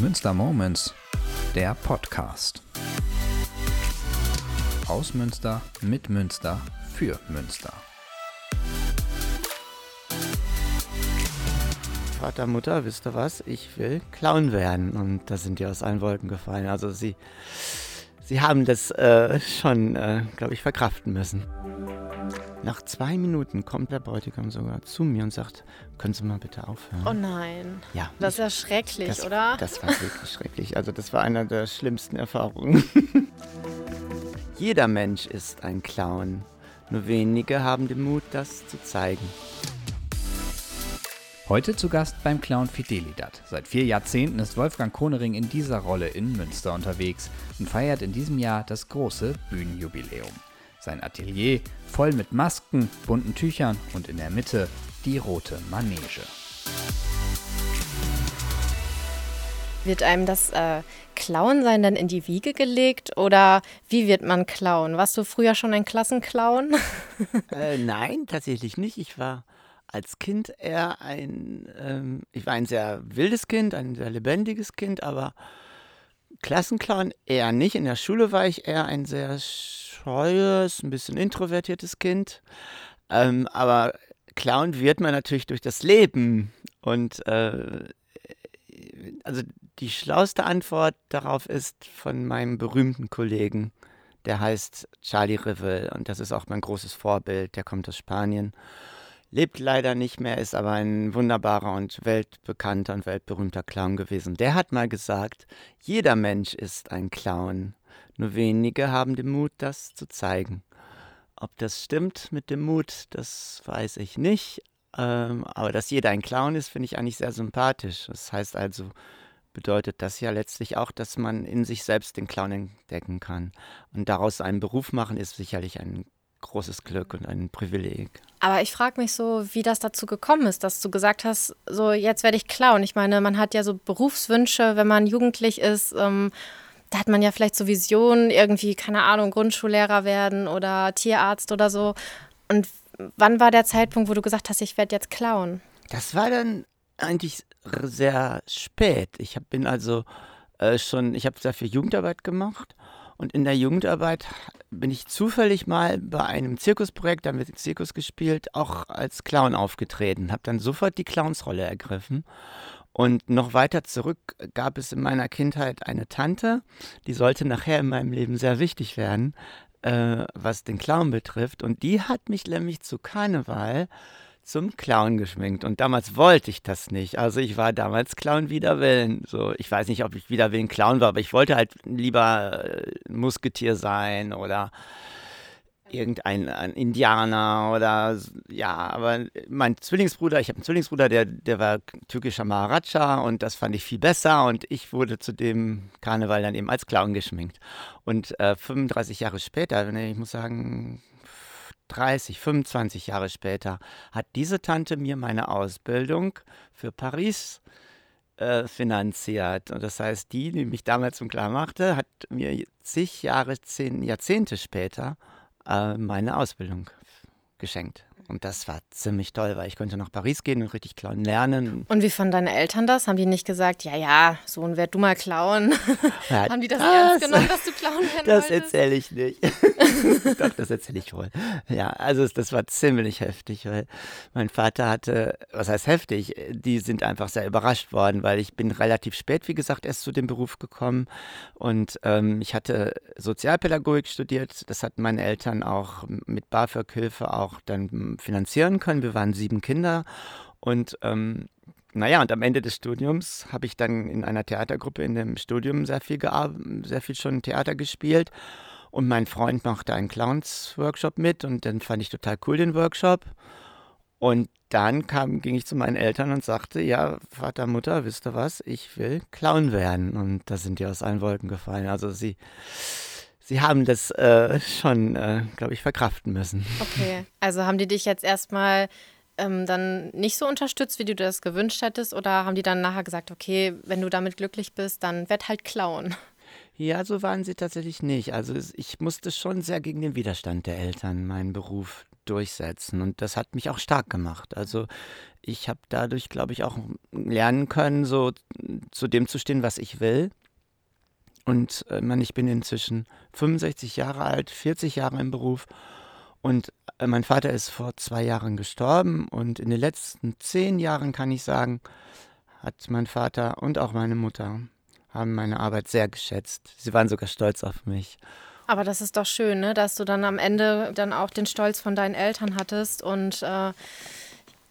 Münster Moments, der Podcast. Aus Münster, mit Münster, für Münster. Vater, Mutter, wisst ihr was? Ich will Clown werden. Und da sind die aus allen Wolken gefallen. Also sie, sie haben das äh, schon, äh, glaube ich, verkraften müssen. Nach zwei Minuten kommt der Bräutigam sogar zu mir und sagt, können Sie mal bitte aufhören? Oh nein. Ja. Das ist ja schrecklich, das, oder? Das war wirklich schrecklich. Also das war einer der schlimmsten Erfahrungen. Jeder Mensch ist ein Clown. Nur wenige haben den Mut, das zu zeigen. Heute zu Gast beim Clown Fidelidad. Seit vier Jahrzehnten ist Wolfgang Konering in dieser Rolle in Münster unterwegs und feiert in diesem Jahr das große Bühnenjubiläum. Sein Atelier voll mit Masken, bunten Tüchern und in der Mitte die rote Manege. Wird einem das äh, Clown-Sein dann in die Wiege gelegt oder wie wird man Clown? Warst du früher schon ein Klassenclown? äh, nein, tatsächlich nicht. Ich war als Kind eher ein, ähm, ich war ein sehr wildes Kind, ein sehr lebendiges Kind, aber Klassenclown eher nicht. In der Schule war ich eher ein sehr scheues, ein bisschen introvertiertes Kind. Ähm, aber Clown wird man natürlich durch das Leben. Und äh, also die schlauste Antwort darauf ist von meinem berühmten Kollegen, der heißt Charlie Rivel und das ist auch mein großes Vorbild, der kommt aus Spanien lebt leider nicht mehr, ist aber ein wunderbarer und weltbekannter und weltberühmter Clown gewesen. Der hat mal gesagt, jeder Mensch ist ein Clown, nur wenige haben den Mut, das zu zeigen. Ob das stimmt mit dem Mut, das weiß ich nicht. Ähm, aber dass jeder ein Clown ist, finde ich eigentlich sehr sympathisch. Das heißt also, bedeutet das ja letztlich auch, dass man in sich selbst den Clown entdecken kann. Und daraus einen Beruf machen, ist sicherlich ein großes Glück und ein Privileg. Aber ich frage mich so, wie das dazu gekommen ist, dass du gesagt hast, so jetzt werde ich Clown. Ich meine, man hat ja so Berufswünsche, wenn man jugendlich ist. Ähm, da hat man ja vielleicht so Visionen, irgendwie, keine Ahnung, Grundschullehrer werden oder Tierarzt oder so. Und wann war der Zeitpunkt, wo du gesagt hast, ich werde jetzt Clown? Das war dann eigentlich sehr spät. Ich hab, bin also äh, schon, ich habe sehr viel Jugendarbeit gemacht und in der Jugendarbeit bin ich zufällig mal bei einem Zirkusprojekt, da wird Zirkus gespielt, auch als Clown aufgetreten. Habe dann sofort die Clownsrolle ergriffen. Und noch weiter zurück gab es in meiner Kindheit eine Tante, die sollte nachher in meinem Leben sehr wichtig werden, äh, was den Clown betrifft. Und die hat mich nämlich zu Karneval zum Clown geschminkt. Und damals wollte ich das nicht. Also ich war damals Clown wider Willen. So, ich weiß nicht, ob ich wider Willen Clown war, aber ich wollte halt lieber äh, Musketier sein oder irgendein Indianer oder ja, aber mein Zwillingsbruder, ich habe einen Zwillingsbruder, der, der war türkischer Maharaja und das fand ich viel besser und ich wurde zu dem Karneval dann eben als Clown geschminkt. Und äh, 35 Jahre später, ich muss sagen, 30, 25 Jahre später hat diese Tante mir meine Ausbildung für Paris äh, finanziert. Und das heißt, die, die mich damals zum klar machte, hat mir zig Jahre, zehn Jahrzehnte später äh, meine Ausbildung geschenkt. Und das war ziemlich toll, weil ich konnte nach Paris gehen und richtig klauen lernen. Und wie fanden deine Eltern das? Haben die nicht gesagt, ja, ja, Sohn, werd du mal klauen? Ja, Haben die das, das, ernst genommen, dass du klauen werden Das erzähle ich nicht. Doch, das erzähle ich wohl. Ja, also das war ziemlich heftig, weil mein Vater hatte, was heißt heftig, die sind einfach sehr überrascht worden, weil ich bin relativ spät, wie gesagt, erst zu dem Beruf gekommen und ähm, ich hatte Sozialpädagogik studiert. Das hatten meine Eltern auch mit BAföG-Hilfe auch dann finanzieren können. Wir waren sieben Kinder und ähm, naja, und am Ende des Studiums habe ich dann in einer Theatergruppe in dem Studium sehr viel, sehr viel schon Theater gespielt. Und mein Freund machte einen Clowns-Workshop mit und dann fand ich total cool den Workshop. Und dann kam, ging ich zu meinen Eltern und sagte, ja, Vater, Mutter, wisst ihr was, ich will Clown werden. Und da sind die aus allen Wolken gefallen. Also sie, sie haben das äh, schon, äh, glaube ich, verkraften müssen. Okay, also haben die dich jetzt erstmal ähm, dann nicht so unterstützt, wie du das gewünscht hättest? Oder haben die dann nachher gesagt, okay, wenn du damit glücklich bist, dann werd halt Clown? Ja, so waren sie tatsächlich nicht. Also ich musste schon sehr gegen den Widerstand der Eltern meinen Beruf durchsetzen. Und das hat mich auch stark gemacht. Also ich habe dadurch, glaube ich, auch lernen können, so zu dem zu stehen, was ich will. Und äh, man, ich bin inzwischen 65 Jahre alt, 40 Jahre im Beruf. Und äh, mein Vater ist vor zwei Jahren gestorben. Und in den letzten zehn Jahren kann ich sagen, hat mein Vater und auch meine Mutter haben meine Arbeit sehr geschätzt. Sie waren sogar stolz auf mich. Aber das ist doch schön, ne? dass du dann am Ende dann auch den Stolz von deinen Eltern hattest und äh,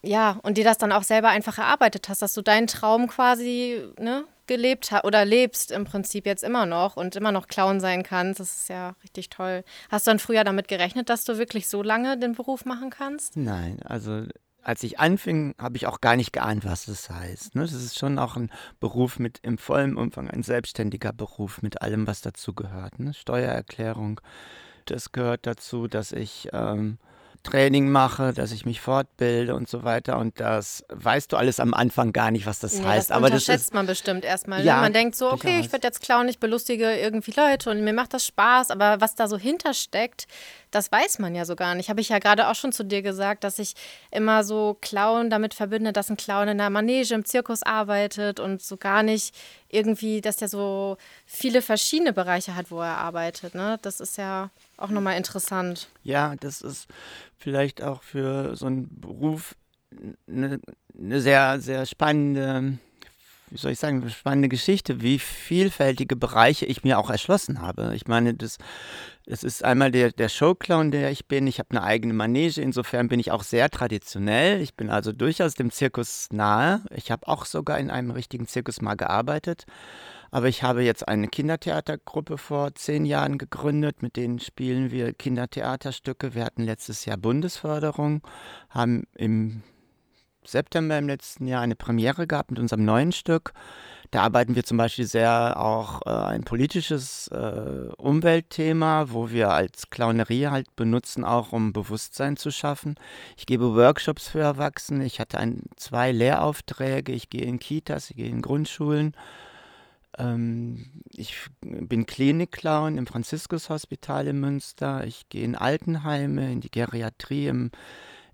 ja, und dir das dann auch selber einfach erarbeitet hast, dass du deinen Traum quasi ne, gelebt hast oder lebst im Prinzip jetzt immer noch und immer noch Clown sein kannst. Das ist ja richtig toll. Hast du dann früher damit gerechnet, dass du wirklich so lange den Beruf machen kannst? Nein, also als ich anfing, habe ich auch gar nicht geahnt, was das heißt. Ne? Das ist schon auch ein Beruf mit im vollen Umfang, ein selbstständiger Beruf mit allem, was dazu gehört. Ne? Steuererklärung, das gehört dazu, dass ich ähm, Training mache, dass ich mich fortbilde und so weiter. Und das weißt du alles am Anfang gar nicht, was das nee, heißt. Das Aber das schätzt man bestimmt erstmal. Ne? Ja, man denkt so, okay, ich werde jetzt klauen, ich belustige irgendwie Leute und mir macht das Spaß. Aber was da so hintersteckt, das weiß man ja so gar nicht. Habe ich ja gerade auch schon zu dir gesagt, dass ich immer so Clown damit verbinde, dass ein Clown in der Manege im Zirkus arbeitet und so gar nicht irgendwie, dass der so viele verschiedene Bereiche hat, wo er arbeitet. Ne? Das ist ja auch nochmal interessant. Ja, das ist vielleicht auch für so einen Beruf eine, eine sehr, sehr spannende wie soll ich sagen, spannende Geschichte, wie vielfältige Bereiche ich mir auch erschlossen habe. Ich meine, das, das ist einmal der, der Showclown, der ich bin. Ich habe eine eigene Manege, insofern bin ich auch sehr traditionell. Ich bin also durchaus dem Zirkus nahe. Ich habe auch sogar in einem richtigen Zirkus mal gearbeitet. Aber ich habe jetzt eine Kindertheatergruppe vor zehn Jahren gegründet. Mit denen spielen wir Kindertheaterstücke. Wir hatten letztes Jahr Bundesförderung, haben im September im letzten Jahr eine Premiere gehabt mit unserem neuen Stück. Da arbeiten wir zum Beispiel sehr auch äh, ein politisches äh, Umweltthema, wo wir als Clownerie halt benutzen, auch um Bewusstsein zu schaffen. Ich gebe Workshops für Erwachsene. Ich hatte ein, zwei Lehraufträge. Ich gehe in Kitas, ich gehe in Grundschulen ähm, ich bin Klinikclown im Franziskushospital in Münster. Ich gehe in Altenheime, in die Geriatrie. Im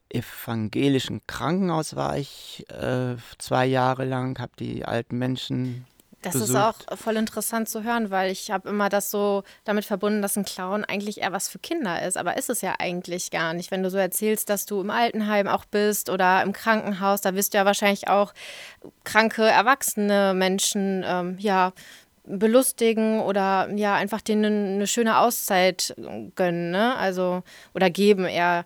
evangelischen Krankenhaus war ich äh, zwei Jahre lang, habe die alten Menschen das besucht. ist auch voll interessant zu hören, weil ich habe immer das so damit verbunden, dass ein Clown eigentlich eher was für Kinder ist. Aber ist es ja eigentlich gar nicht. Wenn du so erzählst, dass du im Altenheim auch bist oder im Krankenhaus, da wirst du ja wahrscheinlich auch kranke, erwachsene Menschen, ähm, ja, belustigen oder ja einfach denen eine schöne Auszeit gönnen, ne? Also oder geben eher.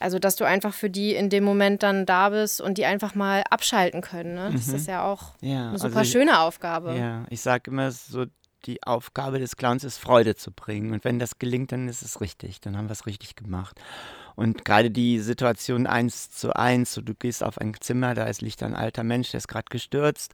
Also, dass du einfach für die in dem Moment dann da bist und die einfach mal abschalten können. Ne? Das mhm. ist ja auch ja, eine super also schöne Aufgabe. Ja, ich sage immer so, die Aufgabe des Clowns ist, Freude zu bringen. Und wenn das gelingt, dann ist es richtig. Dann haben wir es richtig gemacht. Und gerade die Situation eins zu eins, so du gehst auf ein Zimmer, da ist, liegt ein alter Mensch, der ist gerade gestürzt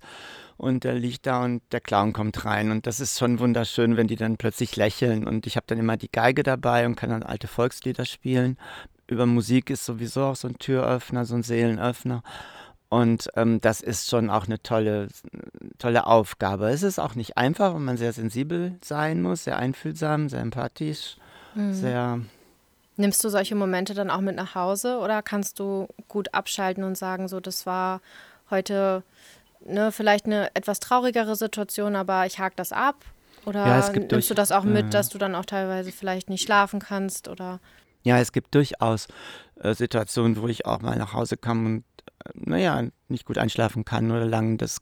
und der liegt da und der Clown kommt rein. Und das ist schon wunderschön, wenn die dann plötzlich lächeln. Und ich habe dann immer die Geige dabei und kann dann alte Volkslieder spielen über Musik ist sowieso auch so ein Türöffner, so ein Seelenöffner. Und ähm, das ist schon auch eine tolle, tolle Aufgabe. Es ist auch nicht einfach, weil man sehr sensibel sein muss, sehr einfühlsam, sehr empathisch, mhm. sehr. Nimmst du solche Momente dann auch mit nach Hause oder kannst du gut abschalten und sagen, so, das war heute ne, vielleicht eine etwas traurigere Situation, aber ich hake das ab? Oder ja, nimmst durch, du das auch mit, dass du dann auch teilweise vielleicht nicht schlafen kannst? Oder? Ja, es gibt durchaus äh, Situationen, wo ich auch mal nach Hause kam und, äh, naja, nicht gut einschlafen kann oder lang das,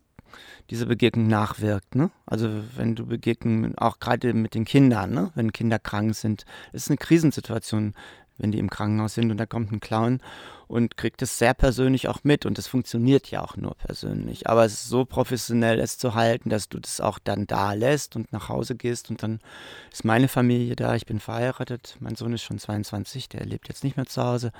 diese Begegnung nachwirkt. Ne? Also wenn du Begegnungen, auch gerade mit den Kindern, ne? wenn Kinder krank sind, ist eine Krisensituation, wenn die im Krankenhaus sind und da kommt ein Clown und kriegt es sehr persönlich auch mit und es funktioniert ja auch nur persönlich. Aber es ist so professionell, es zu halten, dass du das auch dann da lässt und nach Hause gehst und dann ist meine Familie da, ich bin verheiratet, mein Sohn ist schon 22, der lebt jetzt nicht mehr zu Hause.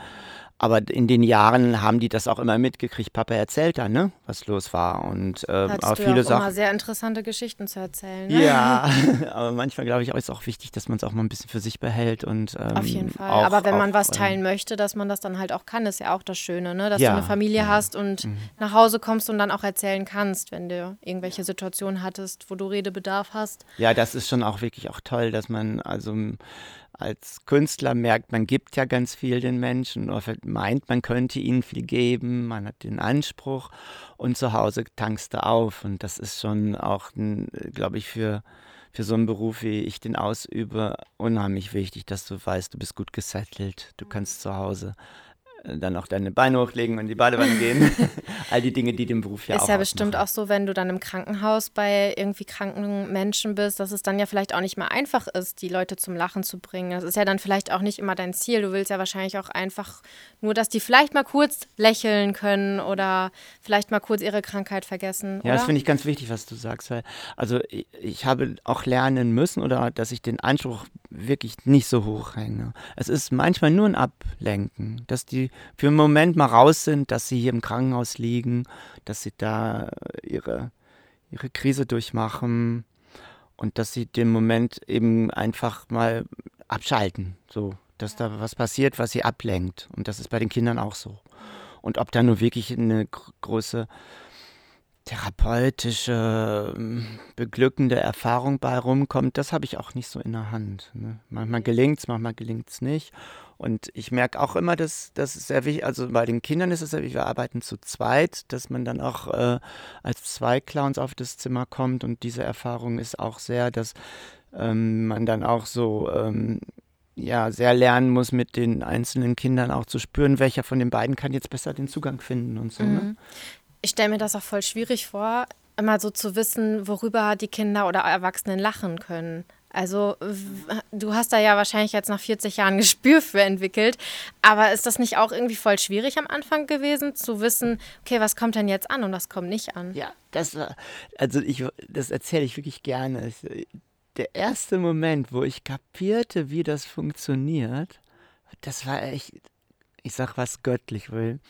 Aber in den Jahren haben die das auch immer mitgekriegt. Papa erzählt dann, ne, was los war. Und äh, auch viele auch Sachen. immer sehr interessante Geschichten zu erzählen. Ne? Ja, aber manchmal glaube ich auch ist auch wichtig, dass man es auch mal ein bisschen für sich behält und ähm, auf jeden Fall. Auch, aber wenn man was teilen möchte, dass man das dann halt auch kann, ist ja auch das Schöne, ne? Dass ja, du eine Familie ja. hast und mhm. nach Hause kommst und dann auch erzählen kannst, wenn du irgendwelche Situationen hattest, wo du Redebedarf hast. Ja, das ist schon auch wirklich auch toll, dass man also als Künstler merkt, man gibt ja ganz viel den Menschen oder meint, man könnte ihnen viel geben, man hat den Anspruch und zu Hause tankst du auf. Und das ist schon auch, glaube ich, für, für so einen Beruf, wie ich den ausübe, unheimlich wichtig, dass du weißt, du bist gut gesettelt, du kannst zu Hause dann auch deine Beine hochlegen und in die Badewanne gehen. All die Dinge, die dem Beruf ja ist auch Ist ja bestimmt auch so, wenn du dann im Krankenhaus bei irgendwie kranken Menschen bist, dass es dann ja vielleicht auch nicht mehr einfach ist, die Leute zum Lachen zu bringen. Das ist ja dann vielleicht auch nicht immer dein Ziel. Du willst ja wahrscheinlich auch einfach nur, dass die vielleicht mal kurz lächeln können oder vielleicht mal kurz ihre Krankheit vergessen. Ja, oder? das finde ich ganz wichtig, was du sagst, weil also ich, ich habe auch lernen müssen oder dass ich den Anspruch wirklich nicht so hoch hänge. Es ist manchmal nur ein Ablenken, dass die für einen Moment mal raus sind, dass sie hier im Krankenhaus liegen, dass sie da ihre, ihre Krise durchmachen und dass sie den Moment eben einfach mal abschalten, so, dass da was passiert, was sie ablenkt. Und das ist bei den Kindern auch so. Und ob da nur wirklich eine große therapeutische, ähm, beglückende Erfahrung bei rumkommt, das habe ich auch nicht so in der Hand. Ne? Manchmal gelingt es, manchmal gelingt es nicht. Und ich merke auch immer, dass das sehr wichtig, also bei den Kindern ist es sehr wichtig, wir arbeiten zu zweit, dass man dann auch äh, als zwei Clowns auf das Zimmer kommt. Und diese Erfahrung ist auch sehr, dass ähm, man dann auch so ähm, ja, sehr lernen muss, mit den einzelnen Kindern auch zu spüren, welcher von den beiden kann jetzt besser den Zugang finden und so. Ne? Mhm. Ne? Ich stelle mir das auch voll schwierig vor, immer so zu wissen, worüber die Kinder oder Erwachsenen lachen können. Also du hast da ja wahrscheinlich jetzt nach 40 Jahren Gespür für entwickelt, aber ist das nicht auch irgendwie voll schwierig am Anfang gewesen, zu wissen, okay, was kommt denn jetzt an und was kommt nicht an? Ja, das war, also ich, das erzähle ich wirklich gerne. Der erste Moment, wo ich kapierte, wie das funktioniert, das war echt, ich sag was göttlich, weil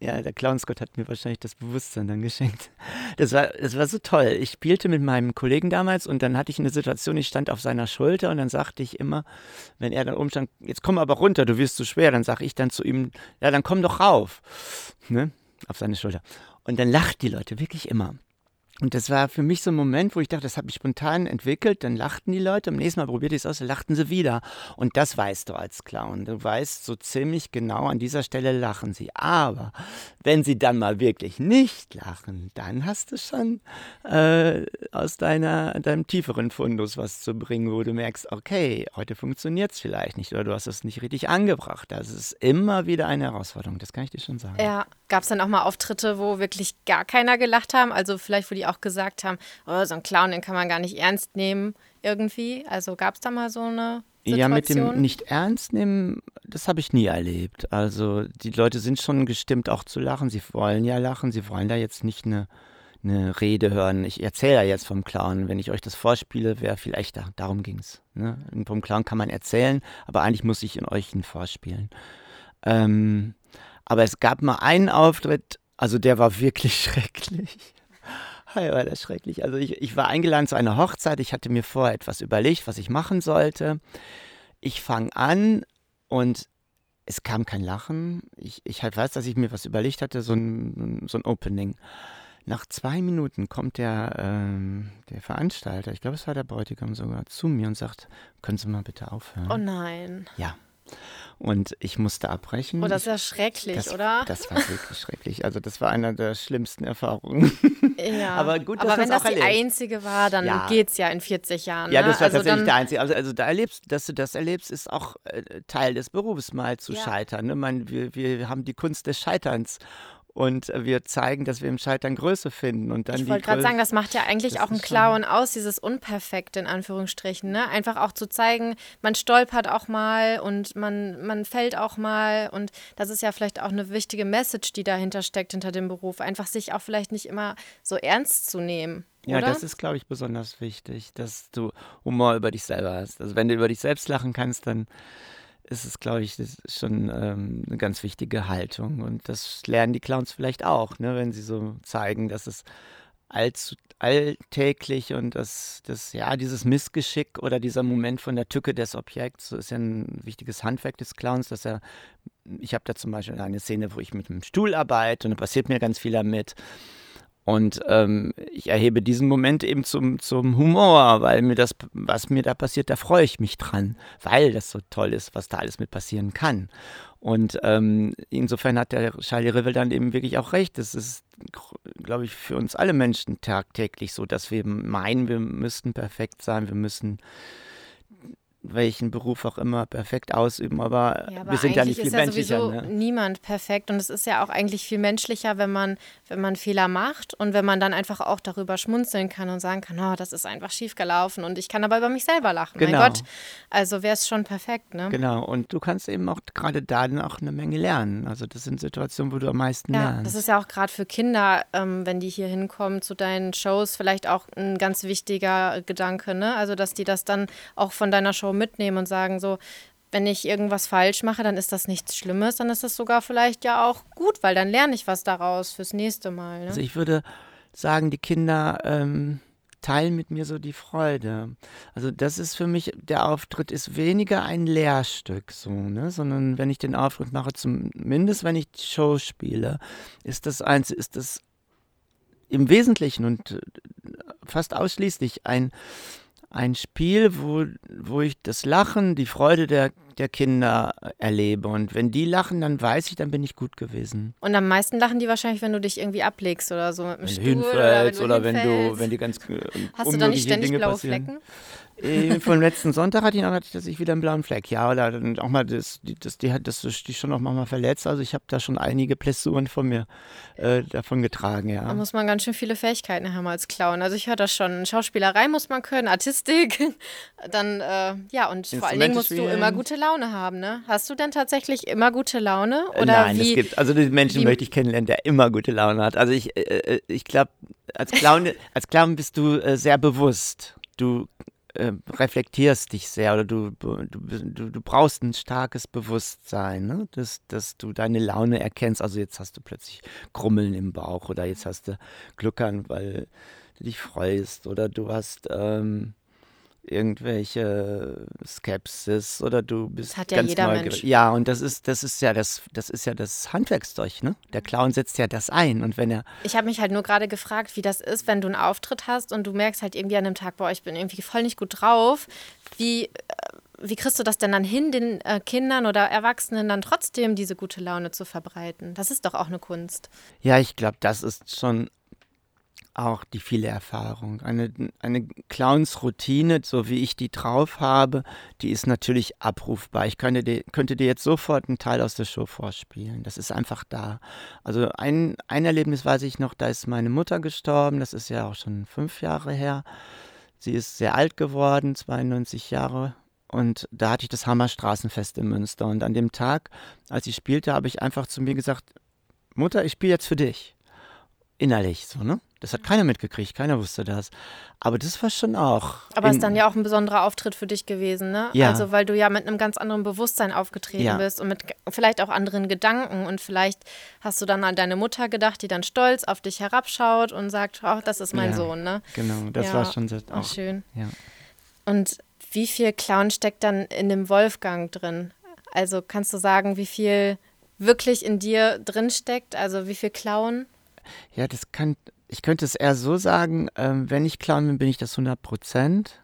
ja, der Clownsgott hat mir wahrscheinlich das Bewusstsein dann geschenkt. Das war, das war so toll. Ich spielte mit meinem Kollegen damals und dann hatte ich eine Situation, ich stand auf seiner Schulter und dann sagte ich immer, wenn er dann umstand, jetzt komm aber runter, du wirst zu schwer, dann sage ich dann zu ihm, ja, dann komm doch rauf. Ne? Auf seine Schulter. Und dann lacht die Leute wirklich immer. Und das war für mich so ein Moment, wo ich dachte, das habe ich spontan entwickelt. Dann lachten die Leute. Am nächsten Mal probierte ich es aus, lachten sie wieder. Und das weißt du als Clown. Du weißt so ziemlich genau, an dieser Stelle lachen sie. Aber wenn sie dann mal wirklich nicht lachen, dann hast du schon äh, aus deiner, deinem tieferen Fundus was zu bringen, wo du merkst, okay, heute funktioniert es vielleicht nicht oder du hast es nicht richtig angebracht. Das ist immer wieder eine Herausforderung. Das kann ich dir schon sagen. Ja, gab es dann auch mal Auftritte, wo wirklich gar keiner gelacht haben? Also vielleicht, wo die auch gesagt haben, oh, so ein Clown, den kann man gar nicht ernst nehmen irgendwie. Also gab es da mal so eine Situation? Ja, mit dem nicht ernst nehmen, das habe ich nie erlebt. Also die Leute sind schon gestimmt auch zu lachen. Sie wollen ja lachen, sie wollen da jetzt nicht eine, eine Rede hören. Ich erzähle ja jetzt vom Clown. Wenn ich euch das vorspiele, wäre viel echter. Darum ging es. Ne? Vom Clown kann man erzählen, aber eigentlich muss ich in euch ihn vorspielen. Ähm, aber es gab mal einen Auftritt, also der war wirklich schrecklich. Hi, war das schrecklich. Also ich, ich war eingeladen zu einer Hochzeit. Ich hatte mir vorher etwas überlegt, was ich machen sollte. Ich fange an und es kam kein Lachen. Ich, ich halt weiß, dass ich mir was überlegt hatte, so ein, so ein Opening. Nach zwei Minuten kommt der, ähm, der Veranstalter, ich glaube, es war der Bräutigam sogar, zu mir und sagt, können Sie mal bitte aufhören? Oh nein. Ja. Und ich musste abbrechen. Oh, das ist ja schrecklich, das, oder? Das war wirklich schrecklich. Also das war einer der schlimmsten Erfahrungen. Ja. Aber gut, dass Aber wenn das die einzige war, dann ja. geht es ja in 40 Jahren. Ja, das war also tatsächlich der einzige. Also, also da erlebst, dass du das erlebst, ist auch äh, Teil des Berufs, mal zu ja. scheitern. Ne? Man, wir, wir haben die Kunst des Scheiterns und wir zeigen, dass wir im Scheitern Größe finden. Und dann ich wollte gerade sagen, das macht ja eigentlich auch ein Clown aus, dieses Unperfekte in Anführungsstrichen. Ne? Einfach auch zu zeigen, man stolpert auch mal und man, man fällt auch mal. Und das ist ja vielleicht auch eine wichtige Message, die dahinter steckt, hinter dem Beruf. Einfach sich auch vielleicht nicht immer so ernst zu nehmen. Ja, oder? das ist, glaube ich, besonders wichtig, dass du Humor über dich selber hast. Also wenn du über dich selbst lachen kannst, dann ist es, glaube ich, schon ähm, eine ganz wichtige Haltung. Und das lernen die Clowns vielleicht auch, ne, wenn sie so zeigen, dass es allzu, alltäglich und das, das, ja, dieses Missgeschick oder dieser Moment von der Tücke des Objekts, so ist ja ein wichtiges Handwerk des Clowns, dass er, ich habe da zum Beispiel eine Szene, wo ich mit einem Stuhl arbeite und da passiert mir ganz viel damit. Und ähm, ich erhebe diesen Moment eben zum, zum Humor, weil mir das, was mir da passiert, da freue ich mich dran, weil das so toll ist, was da alles mit passieren kann. Und ähm, insofern hat der Charlie Rivel dann eben wirklich auch recht. Es ist, glaube ich, für uns alle Menschen tagtäglich so, dass wir meinen, wir müssten perfekt sein, wir müssen welchen Beruf auch immer perfekt ausüben, aber, ja, aber wir sind ja nicht viel ja menschlicher. Ne? Niemand perfekt und es ist ja auch eigentlich viel menschlicher, wenn man, wenn man Fehler macht und wenn man dann einfach auch darüber schmunzeln kann und sagen kann, oh, das ist einfach schief gelaufen und ich kann aber über mich selber lachen. Genau. Mein Gott, also wäre es schon perfekt, ne? Genau und du kannst eben auch gerade da auch eine Menge lernen. Also das sind Situationen, wo du am meisten ja, lernst. Das ist ja auch gerade für Kinder, ähm, wenn die hier hinkommen zu deinen Shows, vielleicht auch ein ganz wichtiger Gedanke, ne? Also dass die das dann auch von deiner Show mitnehmen und sagen so, wenn ich irgendwas falsch mache, dann ist das nichts Schlimmes, dann ist das sogar vielleicht ja auch gut, weil dann lerne ich was daraus fürs nächste Mal. Ne? Also ich würde sagen, die Kinder ähm, teilen mit mir so die Freude. Also das ist für mich, der Auftritt ist weniger ein Lehrstück, so, ne? sondern wenn ich den Auftritt mache, zumindest wenn ich die Show spiele, ist das eins, ist das im Wesentlichen und äh, fast ausschließlich ein ein Spiel, wo, wo ich das Lachen, die Freude der, der Kinder erlebe. Und wenn die lachen, dann weiß ich, dann bin ich gut gewesen. Und am meisten lachen die wahrscheinlich, wenn du dich irgendwie ablegst oder so mit dem wenn Stuhl. Hinfällst, oder wenn du, oder wenn du, wenn die ganz Hast du da nicht ständig Dinge blaue passieren. Flecken? Äh, Von letzten Sonntag hatte ich noch, dass ich wieder einen blauen Fleck. Ja, oder dann auch mal, das, das, die hat das die schon auch mal verletzt. Also ich habe da schon einige Blessuren von mir äh, davon getragen, ja. Da muss man ganz schön viele Fähigkeiten haben als Clown. Also ich höre das schon. Schauspielerei muss man können, Artistik. Dann, äh, ja, und vor allen Dingen musst du immer gute Laune haben, ne? Hast du denn tatsächlich immer gute Laune? Oder Nein, wie, es gibt, also die Menschen wie, möchte ich kennenlernen, der immer gute Laune hat. Also ich, äh, äh ich glaube, als Clown, als Clown bist du äh, sehr bewusst. Du äh, reflektierst dich sehr oder du, du, du, du brauchst ein starkes Bewusstsein, ne? dass, dass du deine Laune erkennst. Also jetzt hast du plötzlich Grummeln im Bauch oder jetzt hast du Gluckern, weil du dich freust oder du hast ähm, irgendwelche Skepsis oder du bist das hat ja ganz jeder neugierig. Mensch. Ja, und das ist das ist ja das das ist ja das Handwerkszeug, ne? Der Clown setzt ja das ein und wenn er Ich habe mich halt nur gerade gefragt, wie das ist, wenn du einen Auftritt hast und du merkst halt irgendwie an einem Tag, boah, ich bin irgendwie voll nicht gut drauf. Wie äh, wie kriegst du das denn dann hin, den äh, Kindern oder Erwachsenen dann trotzdem diese gute Laune zu verbreiten? Das ist doch auch eine Kunst. Ja, ich glaube, das ist schon auch die viele Erfahrung. Eine, eine Clowns-Routine, so wie ich die drauf habe, die ist natürlich abrufbar. Ich könnte dir, könnte dir jetzt sofort einen Teil aus der Show vorspielen. Das ist einfach da. Also ein, ein Erlebnis weiß ich noch, da ist meine Mutter gestorben. Das ist ja auch schon fünf Jahre her. Sie ist sehr alt geworden, 92 Jahre. Und da hatte ich das Hammerstraßenfest in Münster. Und an dem Tag, als ich spielte, habe ich einfach zu mir gesagt, Mutter, ich spiele jetzt für dich. Innerlich, so, ne? Das hat keiner mitgekriegt, keiner wusste das. Aber das war schon auch. Aber es ist dann ja auch ein besonderer Auftritt für dich gewesen, ne? Ja. Also, weil du ja mit einem ganz anderen Bewusstsein aufgetreten ja. bist und mit vielleicht auch anderen Gedanken. Und vielleicht hast du dann an deine Mutter gedacht, die dann stolz auf dich herabschaut und sagt: Oh, das ist mein ja, Sohn, ne? Genau, das war schon sehr auch. Schön. Ja. Und wie viel Clown steckt dann in dem Wolfgang drin? Also, kannst du sagen, wie viel wirklich in dir drin steckt? Also, wie viel Clown? Ja, das kann ich könnte es eher so sagen, ähm, wenn ich Clown bin, bin ich das 100 Prozent.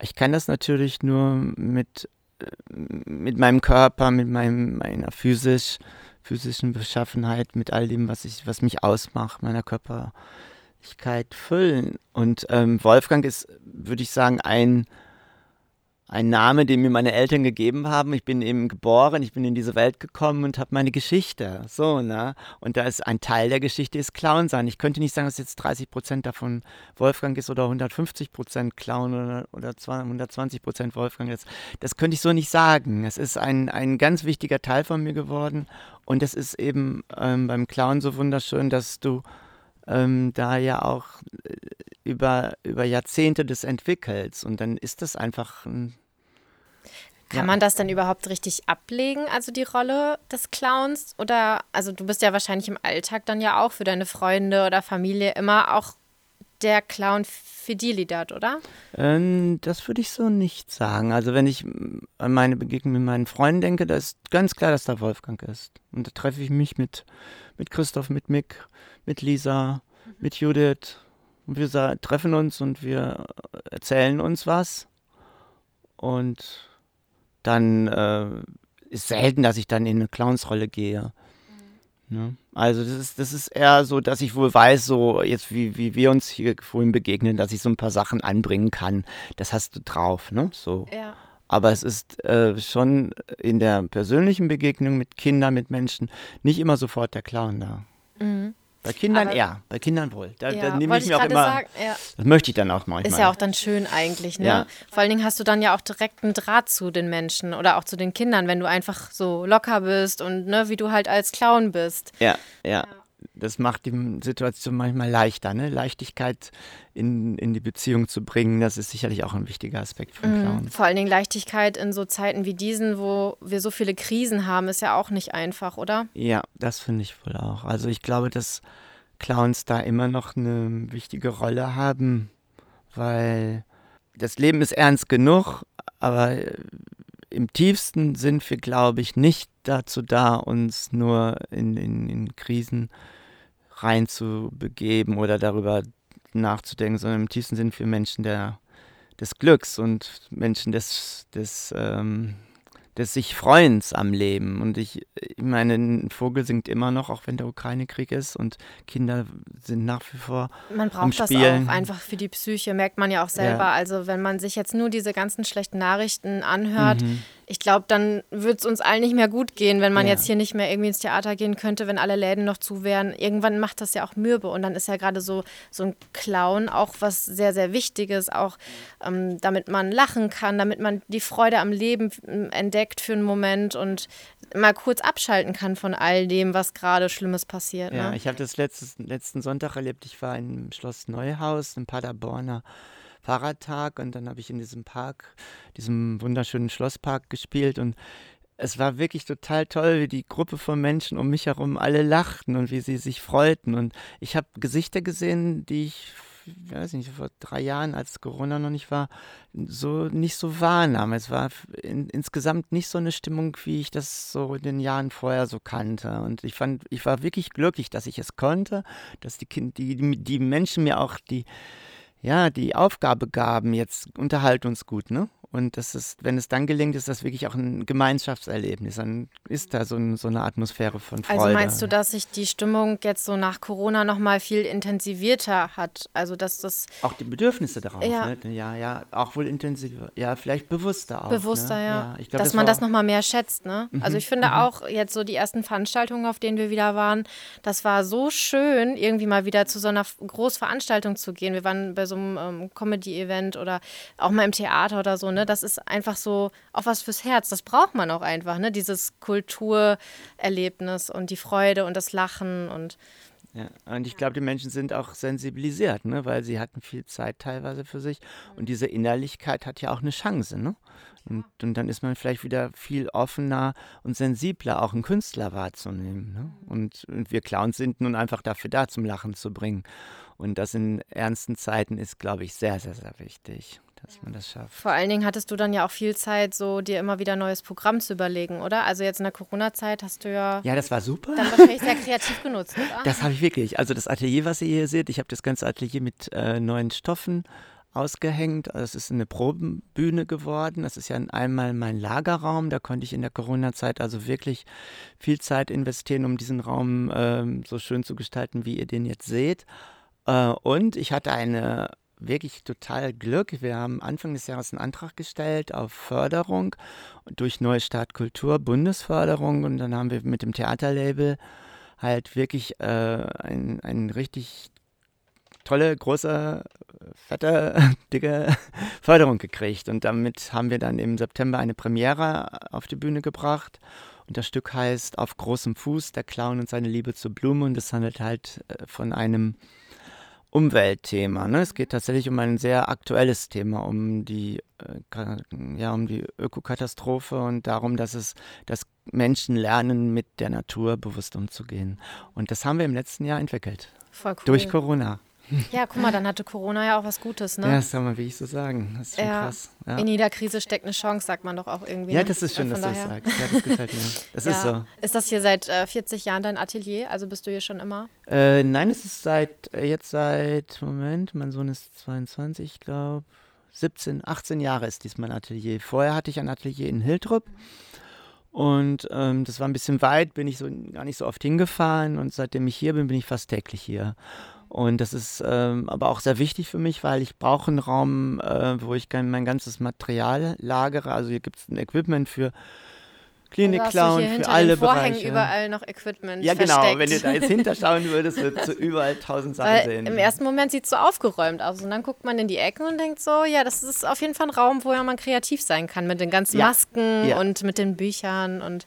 Ich kann das natürlich nur mit, äh, mit meinem Körper, mit meinem, meiner physisch, physischen Beschaffenheit, mit all dem, was, ich, was mich ausmacht, meiner Körperlichkeit füllen. Und ähm, Wolfgang ist, würde ich sagen, ein ein Name, den mir meine Eltern gegeben haben. Ich bin eben geboren, ich bin in diese Welt gekommen und habe meine Geschichte. So, ne? Und da ist ein Teil der Geschichte ist Clown sein. Ich könnte nicht sagen, dass jetzt 30 Prozent davon Wolfgang ist oder 150 Prozent Clown oder, oder 120 Prozent Wolfgang ist. Das könnte ich so nicht sagen. Es ist ein, ein ganz wichtiger Teil von mir geworden. Und es ist eben ähm, beim Clown so wunderschön, dass du ähm, da ja auch äh, über, über Jahrzehnte das entwickelst und dann ist das einfach ein kann ja. man das denn überhaupt richtig ablegen, also die Rolle des Clowns? Oder, also du bist ja wahrscheinlich im Alltag dann ja auch für deine Freunde oder Familie immer auch der Clown Fidelidad, oder? Ähm, das würde ich so nicht sagen. Also wenn ich an meine Begegnung mit meinen Freunden denke, da ist ganz klar, dass da Wolfgang ist. Und da treffe ich mich mit, mit Christoph, mit Mick, mit Lisa, mit Judith. Und wir treffen uns und wir erzählen uns was. Und dann äh, ist selten, dass ich dann in eine Clownsrolle gehe. Ne? Also das ist, das ist eher so, dass ich wohl weiß, so jetzt wie, wie wir uns hier vorhin begegnen, dass ich so ein paar Sachen anbringen kann. Das hast du drauf, ne? So. Ja. Aber es ist äh, schon in der persönlichen Begegnung mit Kindern, mit Menschen nicht immer sofort der Clown da. Mhm. Bei Kindern eher, bei Kindern wohl. Da, ja, da nehme ich mir auch immer. Sagen, ja. Das möchte ich dann auch manchmal. Ist ja auch dann schön eigentlich, ne? Ja. Vor allen Dingen hast du dann ja auch direkt einen Draht zu den Menschen oder auch zu den Kindern, wenn du einfach so locker bist und ne, wie du halt als Clown bist. Ja, ja. Das macht die Situation manchmal leichter, ne? Leichtigkeit in, in die Beziehung zu bringen, das ist sicherlich auch ein wichtiger Aspekt von mhm. Clown. Vor allen Dingen Leichtigkeit in so Zeiten wie diesen, wo wir so viele Krisen haben, ist ja auch nicht einfach, oder? Ja, das finde ich wohl auch. Also ich glaube, dass Clowns da immer noch eine wichtige Rolle haben, weil das Leben ist ernst genug, aber im tiefsten sind wir, glaube ich, nicht dazu da, uns nur in, in, in Krisen reinzubegeben oder darüber nachzudenken, sondern im tiefsten sind wir Menschen der, des Glücks und Menschen des, des ähm, des sich Freuens am Leben. Und ich, ich meine, ein Vogel singt immer noch, auch wenn der Ukraine-Krieg ist und Kinder sind nach wie vor. Man braucht das auch einfach für die Psyche, merkt man ja auch selber. Ja. Also wenn man sich jetzt nur diese ganzen schlechten Nachrichten anhört, mhm ich glaube, dann würde es uns allen nicht mehr gut gehen, wenn man ja. jetzt hier nicht mehr irgendwie ins Theater gehen könnte, wenn alle Läden noch zu wären. Irgendwann macht das ja auch mürbe und dann ist ja gerade so, so ein Clown auch was sehr, sehr Wichtiges, auch ähm, damit man lachen kann, damit man die Freude am Leben ähm, entdeckt für einen Moment und mal kurz abschalten kann von all dem, was gerade Schlimmes passiert. Ja, ne? ich habe das letztes, letzten Sonntag erlebt. Ich war im Schloss Neuhaus, in Paderborner Fahrradtag und dann habe ich in diesem Park, diesem wunderschönen Schlosspark gespielt und es war wirklich total toll, wie die Gruppe von Menschen um mich herum alle lachten und wie sie sich freuten. Und ich habe Gesichter gesehen, die ich, weiß nicht, vor drei Jahren, als Corona noch nicht war, so nicht so wahrnahm. Es war in, insgesamt nicht so eine Stimmung, wie ich das so in den Jahren vorher so kannte. Und ich fand, ich war wirklich glücklich, dass ich es konnte, dass die, kind, die, die Menschen mir auch die ja, die Aufgabe gaben, jetzt unterhalt uns gut, ne? Und das ist, wenn es dann gelingt, ist das wirklich auch ein Gemeinschaftserlebnis. Dann ist da so, ein, so eine Atmosphäre von Freude. Also meinst du, dass sich die Stimmung jetzt so nach Corona nochmal viel intensivierter hat? Also dass das. Auch die Bedürfnisse darauf, ja, ne? ja, ja, auch wohl intensiver, ja, vielleicht bewusster auch. Bewusster, ne? ja. ja. Glaub, dass das man das nochmal mehr schätzt, ne? Mhm. Also ich finde mhm. auch jetzt so die ersten Veranstaltungen, auf denen wir wieder waren, das war so schön, irgendwie mal wieder zu so einer Großveranstaltung zu gehen. Wir waren bei so einem ähm, Comedy-Event oder auch mal im Theater oder so, ne? Das ist einfach so auch was fürs Herz. Das braucht man auch einfach, ne? Dieses Kulturerlebnis und die Freude und das Lachen und ja, und ich glaube, die Menschen sind auch sensibilisiert, ne? weil sie hatten viel Zeit teilweise für sich. Und diese Innerlichkeit hat ja auch eine Chance. Ne? Und, und dann ist man vielleicht wieder viel offener und sensibler, auch einen Künstler wahrzunehmen. Ne? Und, und wir Clowns sind nun einfach dafür da, zum Lachen zu bringen. Und das in ernsten Zeiten ist, glaube ich, sehr, sehr, sehr wichtig dass man das schafft. Vor allen Dingen hattest du dann ja auch viel Zeit, so dir immer wieder ein neues Programm zu überlegen, oder? Also jetzt in der Corona-Zeit hast du ja. Ja, das war super. Dann wahrscheinlich sehr kreativ genutzt, oder? Das habe ich wirklich. Also das Atelier, was ihr hier seht, ich habe das ganze Atelier mit äh, neuen Stoffen ausgehängt. Also es ist eine Probenbühne geworden. Das ist ja einmal mein Lagerraum. Da konnte ich in der Corona-Zeit also wirklich viel Zeit investieren, um diesen Raum äh, so schön zu gestalten, wie ihr den jetzt seht. Äh, und ich hatte eine wirklich total Glück. Wir haben Anfang des Jahres einen Antrag gestellt auf Förderung durch Neustart Kultur, Bundesförderung. Und dann haben wir mit dem Theaterlabel halt wirklich äh, ein, ein richtig tolle, große, fette, dicke Förderung gekriegt. Und damit haben wir dann im September eine Premiere auf die Bühne gebracht. Und das Stück heißt Auf großem Fuß, der Clown und seine Liebe zur Blume. Und es handelt halt äh, von einem Umweltthema. Ne? Es geht tatsächlich um ein sehr aktuelles Thema, um die, äh, ja, um die Ökokatastrophe und darum, dass es, dass Menschen lernen, mit der Natur bewusst umzugehen. Und das haben wir im letzten Jahr entwickelt. Voll cool. Durch Corona. Ja, guck mal, dann hatte Corona ja auch was Gutes, ne? Ja, das kann man wirklich so sagen. Das ist schon Ja. krass. Ja. In jeder Krise steckt eine Chance, sagt man doch auch irgendwie. ja, ne? das ist schön, Von dass du das sagst. Ja, das gefällt mir. Das Ja. ist so. Ist das hier seit äh, 40 Jahren dein Atelier? Also bist du hier schon immer? Äh, nein, es ist seit, äh, jetzt seit, Moment, mein Sohn ist 22, ich glaube, 17, 18 Jahre ist dies mein Atelier. Vorher hatte ich ein Atelier in Hiltrup und ähm, das war ein bisschen weit, bin ich so gar nicht so oft hingefahren und seitdem ich hier bin, bin ich fast täglich hier. Und das ist ähm, aber auch sehr wichtig für mich, weil ich brauche einen Raum, äh, wo ich mein ganzes Material lagere. Also hier gibt es ein Equipment für Also Klinik-Clown, hier für alle den Vorhängen Bereiche. überall noch Equipment Ja, genau. versteckt. Wenn du da jetzt hinterschauen würdest, würdest du überall tausend Sachen Weil sehen. im ersten Moment sieht es so aufgeräumt aus und dann guckt man in die Ecken und denkt so, ja, das ist auf jeden Fall ein Raum, wo ja man kreativ sein kann mit den ganzen Ja. Masken Ja. und mit den Büchern und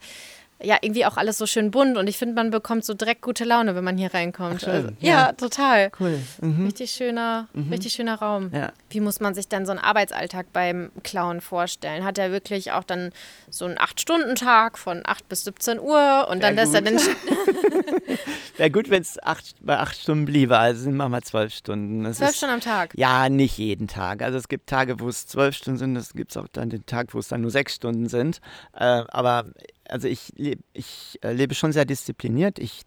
ja, irgendwie auch alles so schön bunt und ich finde, man bekommt so direkt gute Laune, wenn man hier reinkommt. Ach. Also, ja. Ja. total. Cool. Mhm. Richtig schöner, richtig schöner Raum. Ja. Wie muss man sich denn so einen Arbeitsalltag beim Clown vorstellen? Hat er wirklich auch dann so einen 8-Stunden-Tag von 8 bis 17 Uhr und dann Wär lässt er den Wäre gut, wenn es acht, bei acht Stunden bliebe. Also sind wir mal zwölf Stunden. Das 12 ist, Stunden am Tag? Ja, nicht jeden Tag. Also es gibt Tage, wo es zwölf Stunden sind. Es gibt auch dann den Tag, wo es dann nur sechs Stunden sind. Äh, aber also ich, ich äh, lebe schon sehr diszipliniert. Ich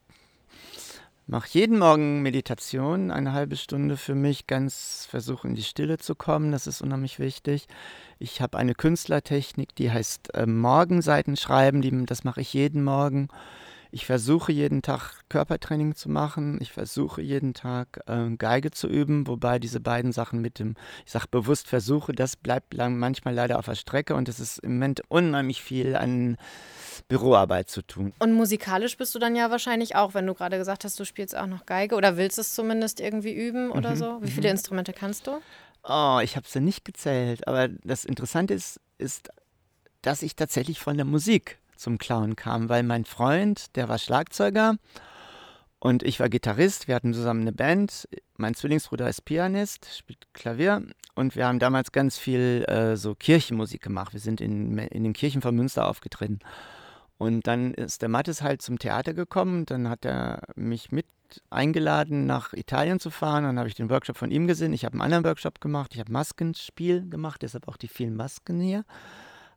mache jeden Morgen Meditation, eine halbe Stunde für mich, ganz versuche in die Stille zu kommen. Das ist unheimlich wichtig. Ich habe eine Künstlertechnik, die heißt äh, Morgenseiten schreiben. Die, das mache ich jeden Morgen. Ich versuche jeden Tag Körpertraining zu machen. Ich versuche jeden Tag äh, Geige zu üben, wobei diese beiden Sachen mit dem, ich sage bewusst versuche, das bleibt lang, manchmal leider auf der Strecke und es ist im Moment unheimlich viel an Büroarbeit zu tun. Und musikalisch bist du dann ja wahrscheinlich auch, wenn du gerade gesagt hast, du spielst auch noch Geige oder willst es zumindest irgendwie üben oder Mhm, so. Wie viele Instrumente kannst du? Oh, ich habe sie nicht gezählt, aber das Interessante ist, ist, dass ich tatsächlich von der Musik zum Clown kam, weil mein Freund, der war Schlagzeuger und ich war Gitarrist. Wir hatten zusammen eine Band. Mein Zwillingsbruder ist Pianist, spielt Klavier und wir haben damals ganz viel äh, so Kirchenmusik gemacht. Wir sind in, in den Kirchen von Münster aufgetreten. Und dann ist der Mattes halt zum Theater gekommen. Dann hat er mich mit eingeladen, nach Italien zu fahren. Dann habe ich den Workshop von ihm gesehen. Ich habe einen anderen Workshop gemacht. Ich habe Maskenspiel gemacht, deshalb auch die vielen Masken hier.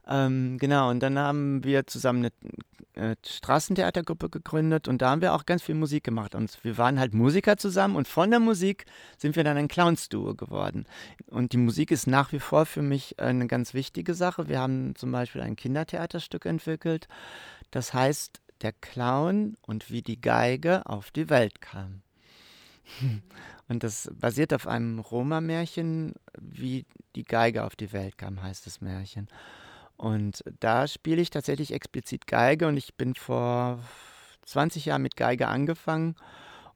Ähm, genau, und dann haben wir zusammen eine äh, Straßentheatergruppe gegründet und da haben wir auch ganz viel Musik gemacht. Und wir waren halt Musiker zusammen und von der Musik sind wir dann ein Clowns-Duo geworden. Und die Musik ist nach wie vor für mich eine ganz wichtige Sache. Wir haben zum Beispiel ein Kindertheaterstück entwickelt. Das heißt, der Clown und wie die Geige auf die Welt kam. Und das basiert auf einem Roma-Märchen, wie die Geige auf die Welt kam, heißt das Märchen. Und da spiele ich tatsächlich explizit Geige und ich bin vor 20 Jahren mit Geige angefangen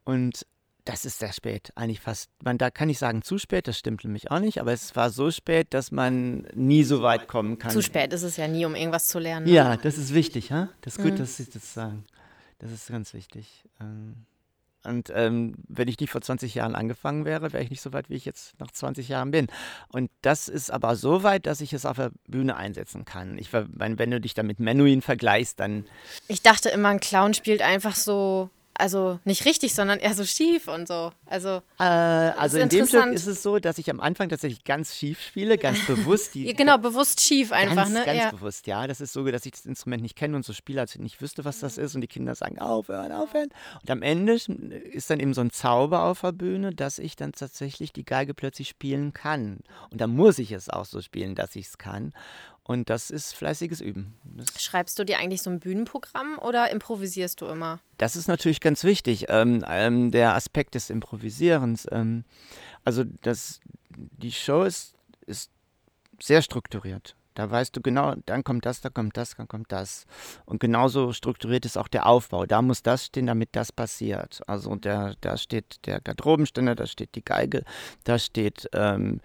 und das ist sehr spät, eigentlich fast. Man, da kann ich sagen, zu spät, das stimmt nämlich auch nicht, aber es war so spät, dass man nie so weit kommen kann. Zu spät ist es ja nie, um irgendwas zu lernen. ne? Ja, das ist wichtig, ha? Das ist gut, Mhm. dass Sie das sagen. Das ist ganz wichtig. Ähm, Und ähm, wenn ich nicht vor 20 Jahren angefangen wäre, wäre ich nicht so weit, wie ich jetzt nach 20 Jahren bin. Und das ist aber so weit, dass ich es auf der Bühne einsetzen kann. Ich ver- mein, wenn du dich dann mit Menuhin vergleichst, dann Ich dachte immer, ein Clown spielt einfach so, also nicht richtig, sondern eher so schief und so. Also, Äh, also in dem Stück ist es so, dass ich am Anfang tatsächlich ganz schief spiele, ganz bewusst. Die, genau, bewusst schief einfach, ganz, ne? Ganz ja. bewusst, ja. Das ist so, dass ich das Instrument nicht kenne und so spiele, als ich nicht wüsste, was das ist. Und die Kinder sagen, aufhören, aufhören. Und am Ende ist dann eben so ein Zauber auf der Bühne, dass ich dann tatsächlich die Geige plötzlich spielen kann. Und dann muss ich es auch so spielen, dass ich es kann. Und das ist fleißiges Üben. Das Schreibst du dir eigentlich so ein Bühnenprogramm oder improvisierst du immer? Das ist natürlich ganz wichtig, ähm, ähm, der Aspekt des Improvisierens. Ähm, also das, die Show ist, ist sehr strukturiert. Da weißt du genau, dann kommt das, da kommt das, dann kommt das. Und genauso strukturiert ist auch der Aufbau. Da muss das stehen, damit das passiert. Also der, da steht der Garderobenständer, da steht die Geige, da steht ähm,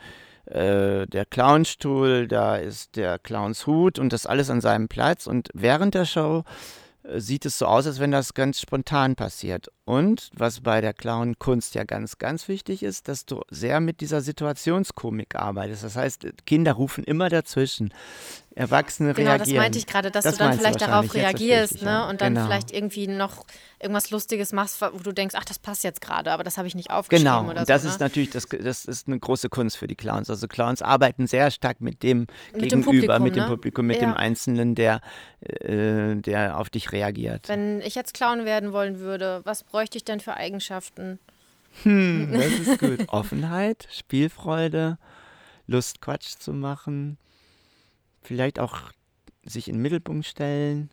äh, der Clownstuhl, da ist der Clownshut und das alles an seinem Platz. Und während der Show äh, sieht es so aus, als wenn das ganz spontan passiert. Und was bei der Clown-Kunst ja ganz, ganz wichtig ist, dass du sehr mit dieser Situationskomik arbeitest. Das heißt, Kinder rufen immer dazwischen. Erwachsene genau, reagieren. Genau, das meinte ich gerade, dass das du dann vielleicht darauf reagierst richtig, ne? Ja. und dann genau. vielleicht irgendwie noch irgendwas Lustiges machst, wo du denkst, ach, das passt jetzt gerade, aber das habe ich nicht aufgeschrieben genau. und das so. ist natürlich, das, das ist eine große Kunst für die Clowns. Also Clowns arbeiten sehr stark mit dem mit dem Gegenüber, Publikum, mit dem ne? Publikum, mit Ja. dem Einzelnen, der, äh, der auf dich reagiert. Wenn ich jetzt Clown werden wollen würde, was bräuchte ich denn für Eigenschaften? Hm, das ist gut. Offenheit, Spielfreude, Lust, Quatsch zu machen. Vielleicht auch sich in den Mittelpunkt stellen.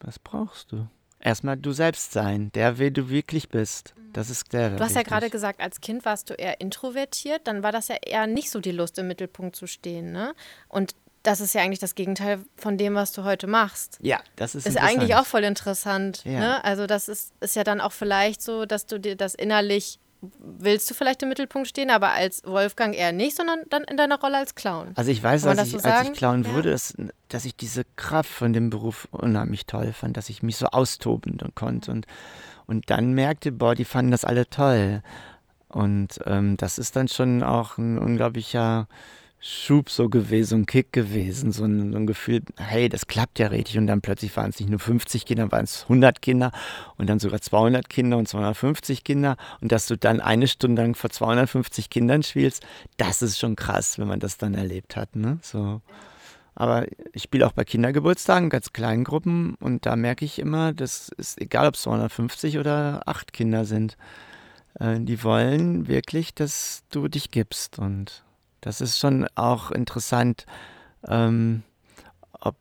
Was brauchst du? Erstmal du selbst sein, der, wer du wirklich bist. Das ist der. Du hast ja gerade gesagt, als Kind warst du eher introvertiert, dann war das ja eher nicht so die Lust, im Mittelpunkt zu stehen, ne? Und das ist ja eigentlich das Gegenteil von dem, was du heute machst. Ja, das ist Ist eigentlich auch voll interessant. Ja. Ne? Also das ist, ist ja dann auch vielleicht so, dass du dir das innerlich willst du vielleicht im Mittelpunkt stehen, aber als Wolfgang eher nicht, sondern dann in deiner Rolle als Clown. Also ich weiß, dass das ich, so als ich Clown Ja. wurde, dass, dass ich diese Kraft von dem Beruf unheimlich toll fand, dass ich mich so austoben konnte. Und, und dann merkte, boah, die fanden das alle toll. Und ähm, das ist dann schon auch ein unglaublicher Schub so gewesen, ein Kick gewesen, so ein, so ein Gefühl, hey, das klappt ja richtig. Und dann plötzlich waren es nicht nur 50 Kinder, waren es 100 Kinder und dann sogar 200 Kinder und 250 Kinder. Und dass du dann eine Stunde lang vor 250 Kindern spielst, das ist schon krass, wenn man das dann erlebt hat. Ne? So. Aber ich spiele auch bei Kindergeburtstagen, ganz kleinen Gruppen und da merke ich immer, das ist egal, ob es 250 oder 8 Kinder sind. Äh, die wollen wirklich, dass du dich gibst und das ist schon auch interessant, ähm, ob,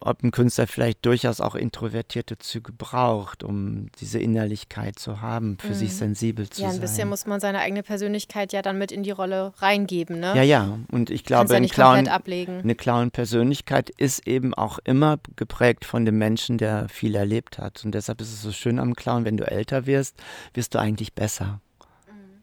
ob ein Künstler vielleicht durchaus auch introvertierte Züge braucht, um diese Innerlichkeit zu haben, für sich sensibel zu ja, ein sein. bisschen muss man seine eigene Persönlichkeit ja dann mit in die Rolle reingeben, ne? ja, ja, und ich glaube, ja Clown, eine Clown-Persönlichkeit ist eben auch immer geprägt von dem Menschen, der viel erlebt hat. Und deshalb ist es so schön am Clown, wenn du älter wirst, wirst du eigentlich besser.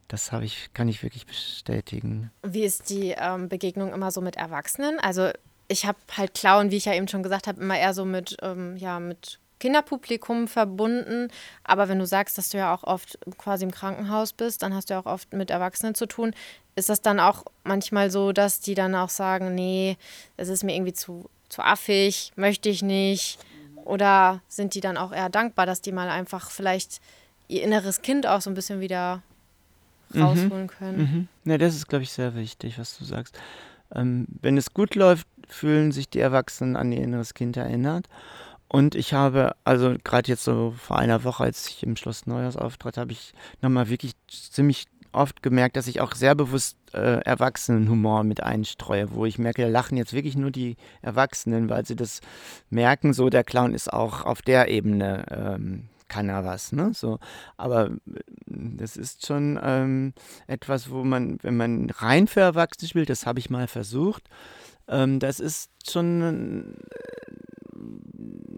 Das habe ich, kann ich wirklich bestätigen. Wie ist die ähm, Begegnung immer so mit Erwachsenen? Also ich habe halt Clown, wie ich ja eben schon gesagt habe, immer eher so mit, ähm, ja, mit Kinderpublikum verbunden. Aber wenn du sagst, dass du ja auch oft quasi im Krankenhaus bist, dann hast du ja auch oft mit Erwachsenen zu tun. Ist das dann auch manchmal so, dass die dann auch sagen, nee, das ist mir irgendwie zu, zu affig, möchte ich nicht? Oder sind die dann auch eher dankbar, dass die mal einfach vielleicht ihr inneres Kind auch so ein bisschen wieder rausholen können? Mhm. Ja, das ist, glaube ich, sehr wichtig, was du sagst. Ähm, wenn es gut läuft, fühlen sich die Erwachsenen an ihr inneres Kind erinnert. Und ich habe, also gerade jetzt so vor einer Woche, als ich im Schloss Neujahrs auftrat, habe ich nochmal wirklich ziemlich oft gemerkt, dass ich auch sehr bewusst äh, Erwachsenenhumor mit einstreue, wo ich merke, da lachen jetzt wirklich nur die Erwachsenen, weil sie das merken, so der Clown ist auch auf der Ebene, ähm, kann er was, ne? So, aber äh, das ist schon ähm, etwas, wo man, wenn man rein für Erwachsene spielt, das habe ich mal versucht, ähm, das ist schon, äh,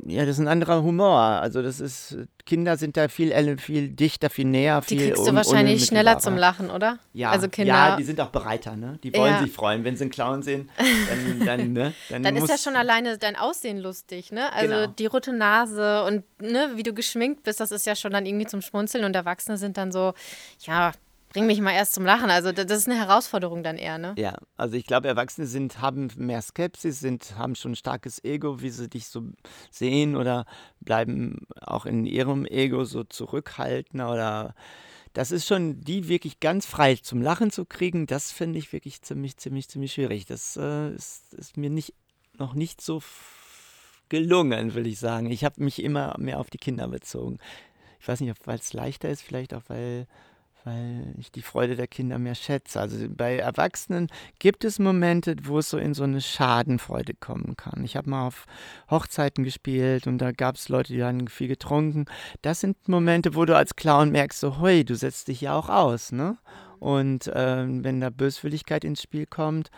ja, das ist ein anderer Humor. Also das ist, Kinder sind da viel, viel dichter, viel näher, Die viel kriegst du wahrscheinlich schneller zum Lachen, oder? Ja, Also Kinder. ja, die sind auch bereiter, ne? Die wollen Ja. sich freuen, wenn sie einen Clown sehen. Dann, dann, ne? dann, Dann ist ja schon alleine dein Aussehen lustig, ne? Also Genau. die rote Nase und ne, wie du geschminkt bist, das ist ja schon dann irgendwie zum Schmunzeln und Erwachsene sind dann so, ja, bring mich mal erst zum Lachen. Also da- das ist eine Herausforderung dann eher, ne? Ja, also ich glaube, Erwachsene sind, haben mehr Skepsis, sind, haben schon ein starkes Ego, wie sie dich so sehen oder bleiben auch in ihrem Ego so zurückhaltender oder das ist schon, die wirklich ganz frei zum Lachen zu kriegen, das finde ich wirklich ziemlich, ziemlich, ziemlich schwierig. Das äh, ist, ist mir nicht, noch nicht so gelungen, will ich sagen. Ich habe mich immer mehr auf die Kinder bezogen. Ich weiß nicht, weil es leichter ist, vielleicht auch, weil weil ich die Freude der Kinder mehr schätze. Also bei Erwachsenen gibt es Momente, wo es so in so eine Schadenfreude kommen kann. Ich habe mal auf Hochzeiten gespielt und da gab es Leute, die haben viel getrunken. Das sind Momente, wo du als Clown merkst, so, hui, du setzt dich ja auch aus, ne? Und ähm, wenn da Böswilligkeit ins Spiel kommt,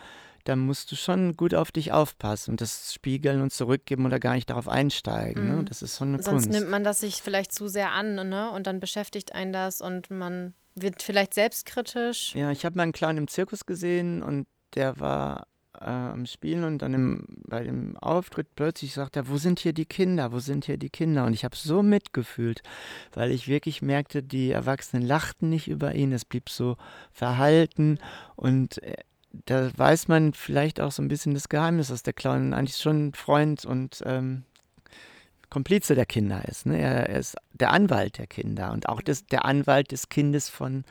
dann musst du schon gut auf dich aufpassen und das spiegeln und zurückgeben oder gar nicht darauf einsteigen. Ne? Mhm. Das ist schon eine Sonst Kunst. nimmt man das sich vielleicht zu sehr an, ne? Und dann beschäftigt einen das und man wird vielleicht selbstkritisch. Ja, ich habe mal einen Clown im Zirkus gesehen und der war äh, am Spielen und dann im, bei dem Auftritt plötzlich sagt er, wo sind hier die Kinder, wo sind hier die Kinder? Und ich habe so mitgefühlt, weil ich wirklich merkte, die Erwachsenen lachten nicht über ihn, es blieb so verhalten und er, da weiß man vielleicht auch so ein bisschen das Geheimnis, dass der Clown eigentlich schon Freund und ähm, Komplize der Kinder ist. Ne? Er, er, ist der Anwalt der Kinder und auch des, der Anwalt des Kindes von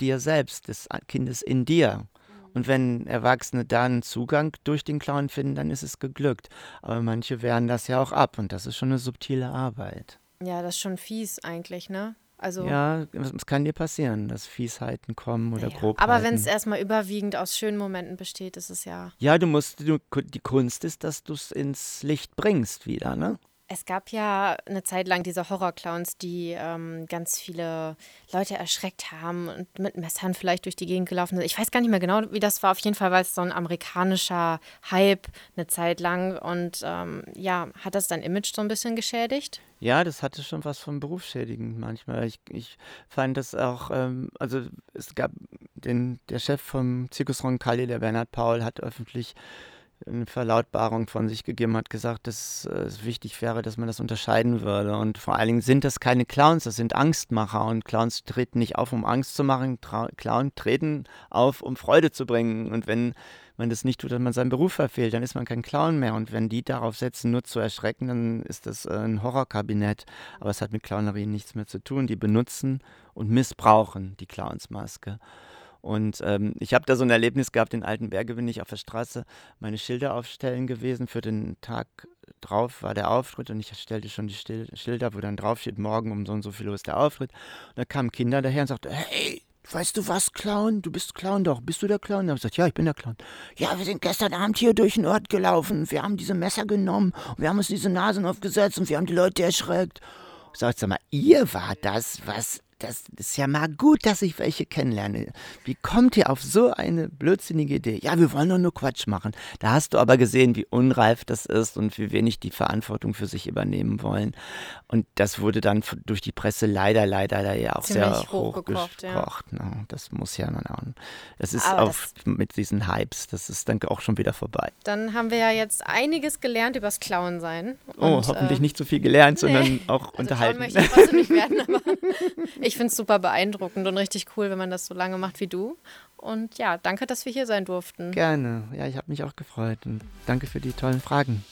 dir selbst, des Kindes in dir. Und wenn Erwachsene da einen Zugang durch den Clown finden, dann ist es geglückt. Aber manche wehren das ja auch ab und das ist schon eine subtile Arbeit. Ja, das ist schon fies eigentlich, ne? Also ja, es kann dir passieren, dass Fiesheiten kommen oder ja, Grobheiten. Aber wenn es erstmal überwiegend aus schönen Momenten besteht, ist es ja. Ja, du musst, du, die Kunst ist, dass du es ins Licht bringst wieder, ne? Es gab ja eine Zeit lang diese Horrorclowns, die ähm, ganz viele Leute erschreckt haben und mit Messern vielleicht durch die Gegend gelaufen sind. Ich weiß gar nicht mehr genau, wie das war. Auf jeden Fall war es so ein amerikanischer Hype eine Zeit lang. Und ähm, ja, hat das dein Image so ein bisschen geschädigt? Ja, das hatte schon was von berufsschädigend manchmal. Ich, ich fand das auch, ähm, also es gab den, der Chef vom Zirkus Roncalli, der Bernhard Paul, hat öffentlich eine Verlautbarung von sich gegeben hat, gesagt, dass es wichtig wäre, dass man das unterscheiden würde. Und vor allen Dingen sind das keine Clowns, das sind Angstmacher. Und Clowns treten nicht auf, um Angst zu machen. Tra Clown treten auf, um Freude zu bringen. Und wenn man das nicht tut, dass man seinen Beruf verfehlt, dann ist man kein Clown mehr. Und wenn die darauf setzen, nur zu erschrecken, dann ist das äh, ein Horrorkabinett. Aber es hat mit Clownerie nichts mehr zu tun. Die benutzen und missbrauchen die Clownsmaske. Und ähm, ich habe da so ein Erlebnis gehabt, in Altenberge bin ich auf der Straße meine Schilder aufstellen gewesen. Für den Tag drauf war der Auftritt und ich stellte schon die Schilder, wo dann drauf steht, morgen um so und so viel Uhr ist der Auftritt. Und da kamen Kinder daher und sagten, hey, weißt du was, Clown? Du bist Clown doch. Bist du der Clown? Da habe ich gesagt, ja, ich bin der Clown. Ja, wir sind gestern Abend hier durch den Ort gelaufen. Wir haben diese Messer genommen und wir haben uns diese Nasen aufgesetzt und wir haben die Leute erschreckt. Sagt, sag mal, ihr war das, was das ist ja mal gut, dass ich welche kennenlerne. Wie kommt ihr auf so eine blödsinnige Idee? Ja, wir wollen doch nur Quatsch machen. Da hast du aber gesehen, wie unreif das ist und wie wenig die Verantwortung für sich übernehmen wollen. Und das wurde dann durch die Presse leider, leider ja auch Ziemlich sehr hochgekocht. Ja. Ne? Das muss ja dann auch. Das ist auch mit diesen Hypes, das ist dann auch schon wieder vorbei. Dann haben wir ja jetzt einiges gelernt übers Klauen sein. oh, hoffentlich äh, nicht so viel gelernt, sondern nee. auch also unterhalten. Möchte ich trotzdem nicht werden, aber ich finde es super beeindruckend und richtig cool, wenn man das so lange macht wie du. Und ja, danke, dass wir hier sein durften. Gerne. Ja, ich habe mich auch gefreut und danke für die tollen Fragen.